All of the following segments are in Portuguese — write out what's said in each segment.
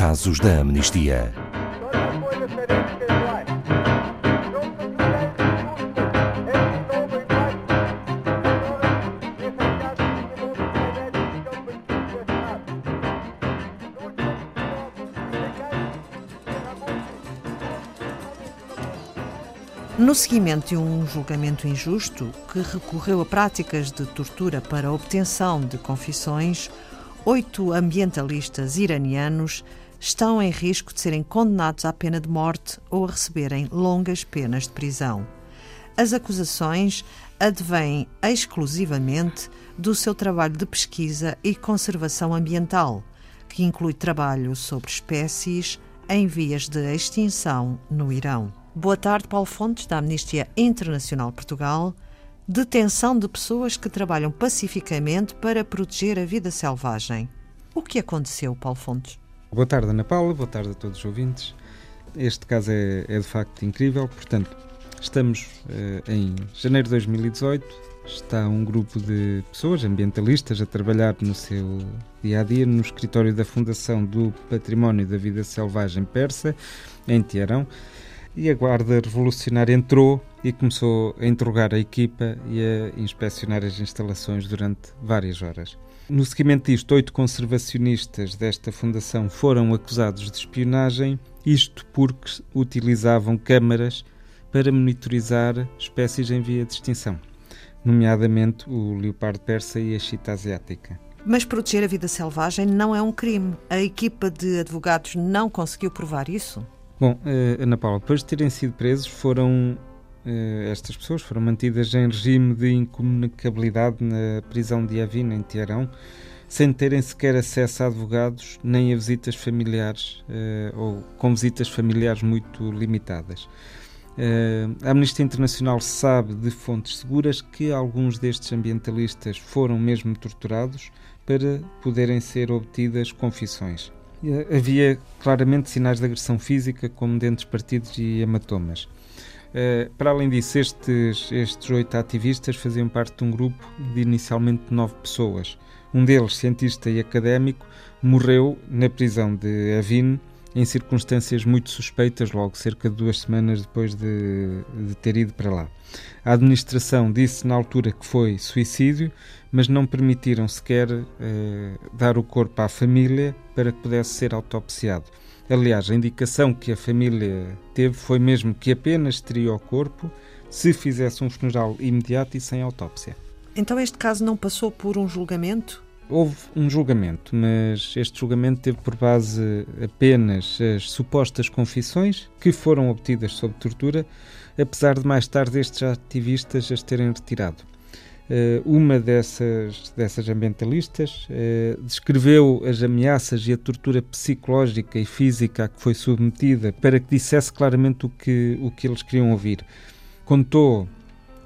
Casos da Amnistia. No seguimento de um julgamento injusto que recorreu a práticas de tortura para obtenção de confissões, oito ambientalistas iranianos estão em risco de serem condenados à pena de morte ou a receberem longas penas de prisão. As acusações advêm exclusivamente do seu trabalho de pesquisa e conservação ambiental, que inclui trabalho sobre espécies em vias de extinção no Irão. Boa tarde, Paulo Fontes, da Amnistia Internacional Portugal. Detenção de pessoas que trabalham pacificamente para proteger a vida selvagem. O que aconteceu, Paulo Fontes? Boa tarde, Ana Paula. Boa tarde a todos os ouvintes. Este caso é, é de facto incrível. Portanto, estamos eh, em janeiro de 2018. Está um grupo de pessoas, ambientalistas, a trabalhar no seu dia a dia no escritório da Fundação do Património da Vida Selvagem Persa, em Teherão e a Guarda Revolucionária entrou e começou a interrogar a equipa e a inspecionar as instalações durante várias horas. No seguimento disto, oito conservacionistas desta fundação foram acusados de espionagem, isto porque utilizavam câmaras para monitorizar espécies em via de extinção, nomeadamente o leopardo persa e a chita asiática. Mas proteger a vida selvagem não é um crime. A equipa de advogados não conseguiu provar isso? Bom, uh, Ana Paula, depois de terem sido presos, foram estas pessoas foram mantidas em regime de incomunicabilidade na prisão de Avina, em Teherão, sem terem sequer acesso a advogados nem a visitas familiares uh, ou com visitas familiares muito limitadas. a Amnistia Internacional sabe de fontes seguras que alguns destes ambientalistas foram mesmo torturados para poderem ser obtidas confissões. Havia claramente sinais de agressão física, como dentes partidos e hematomas. Uh, para além disso, estes, estes oito ativistas faziam parte de um grupo de inicialmente nove pessoas. Um deles, cientista e académico, morreu na prisão de Avin em circunstâncias muito suspeitas, logo cerca de duas semanas depois de, de ter ido para lá. A administração disse na altura que foi suicídio, mas não permitiram sequer eh, dar o corpo à família para que pudesse ser autopsiado. Aliás, a indicação que a família teve foi mesmo que apenas teria o corpo se fizesse um funeral imediato e sem autópsia. Então este caso não passou por um julgamento? Houve um julgamento, mas este julgamento teve por base apenas as supostas confissões que foram obtidas sob tortura, apesar de mais tarde estes ativistas as terem retirado. Eh, uma dessas, dessas ambientalistas eh, descreveu as ameaças e a tortura psicológica e física a que foi submetida para que dissesse claramente o que, o que eles queriam ouvir. Contou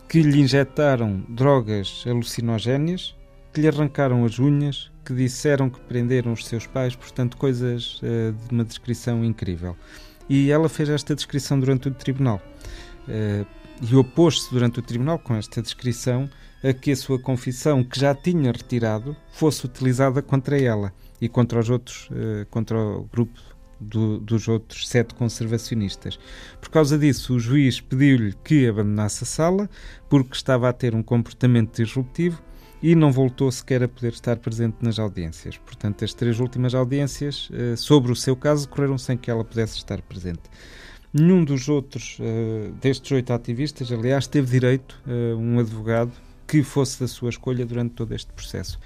que lhe injetaram drogas alucinogéneas que lhe arrancaram as unhas, que disseram que prenderam os seus pais, portanto, coisas uh, de uma descrição incrível. E ela fez esta descrição durante o tribunal. Uh, e opôs-se durante o tribunal com esta descrição a que a sua confissão, que já tinha retirado, fosse utilizada contra ela e contra os outros, uh, contra o grupo do, dos outros sete conservacionistas. Por causa disso, o juiz pediu-lhe que abandonasse a sala porque estava a ter um comportamento disruptivo e não voltou sequer a poder estar presente nas audiências. Portanto, as três últimas audiências uh, sobre o seu caso correram sem que ela pudesse estar presente. Nenhum dos outros, uh, destes oito ativistas, aliás, teve direito a uh, um advogado que fosse da sua escolha durante todo este processo.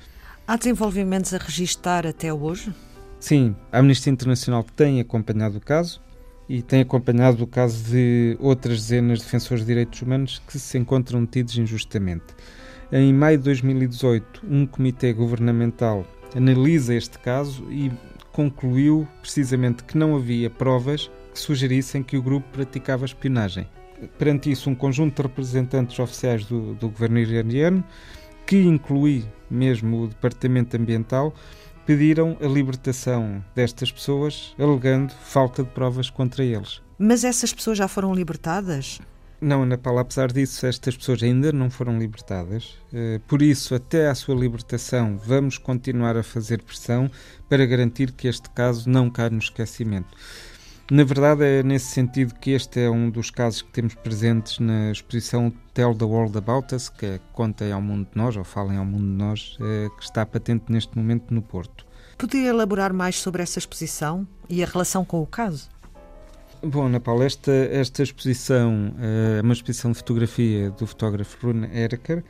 Há desenvolvimentos a registar até hoje? Sim, a Amnistia Internacional tem acompanhado o caso e tem acompanhado o caso de outras dezenas de defensores de direitos humanos que se encontram detidos injustamente. Em maio de 2018, um comitê governamental analisa este caso e concluiu precisamente que não havia provas que sugerissem que o grupo praticava espionagem. Perante isso, um conjunto de representantes oficiais do, do governo iraniano, que inclui mesmo o Departamento Ambiental, pediram a libertação destas pessoas, alegando falta de provas contra eles. Mas essas pessoas já foram libertadas? Não, Ana Paula, apesar disso, estas pessoas ainda não foram libertadas. Eh, por isso, até à sua libertação, vamos continuar a fazer pressão para garantir que este caso não caia no esquecimento. Na verdade, é nesse sentido que este é um dos casos que temos presentes na exposição Tell the World About Us, que é Contem ao Mundo de Nós, ou Falem ao Mundo de Nós, eh, que está patente neste momento no Porto. Podia elaborar mais sobre essa exposição e a relação com o caso? Bom, Ana Paula, esta, esta exposição é uma exposição de fotografia do fotógrafo Rune Erker,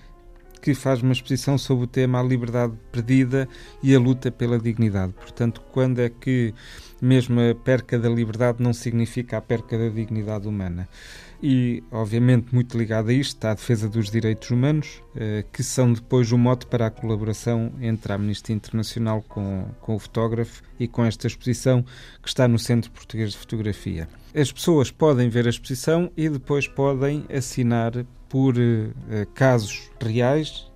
que faz uma exposição sobre o tema a liberdade perdida e a luta pela dignidade. Portanto, quando é que mesmo a perca da liberdade não significa a perca da dignidade humana? e, obviamente, muito ligado a isto está a defesa dos direitos humanos, eh, que são depois o mote para a colaboração entre a Amnistia Internacional com, com o fotógrafo e com esta exposição que está no Centro Português de Fotografia. As pessoas podem ver a exposição e depois podem assinar por eh, casos reais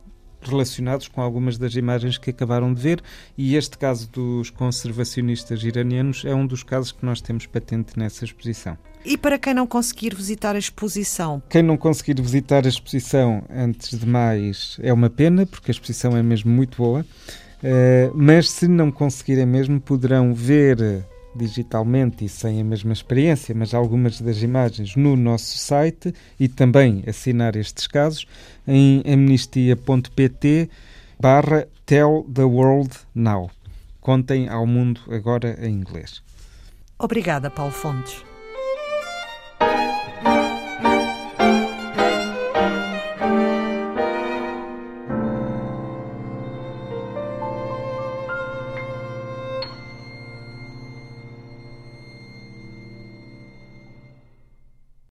relacionados com algumas das imagens que acabaram de ver, e este caso dos conservacionistas iranianos é um dos casos que nós temos patente nessa exposição. E para quem não conseguir visitar a exposição? Quem não conseguir visitar a exposição, antes de mais, é uma pena, porque a exposição é mesmo muito boa. Uh, mas se não conseguirem mesmo, poderão ver digitalmente e sem a mesma experiência, mas algumas das imagens no nosso site e também assinar estes casos em amnistia.pt barra Tell the World Now. Contem ao mundo agora em inglês. Obrigada, Paulo Fontes.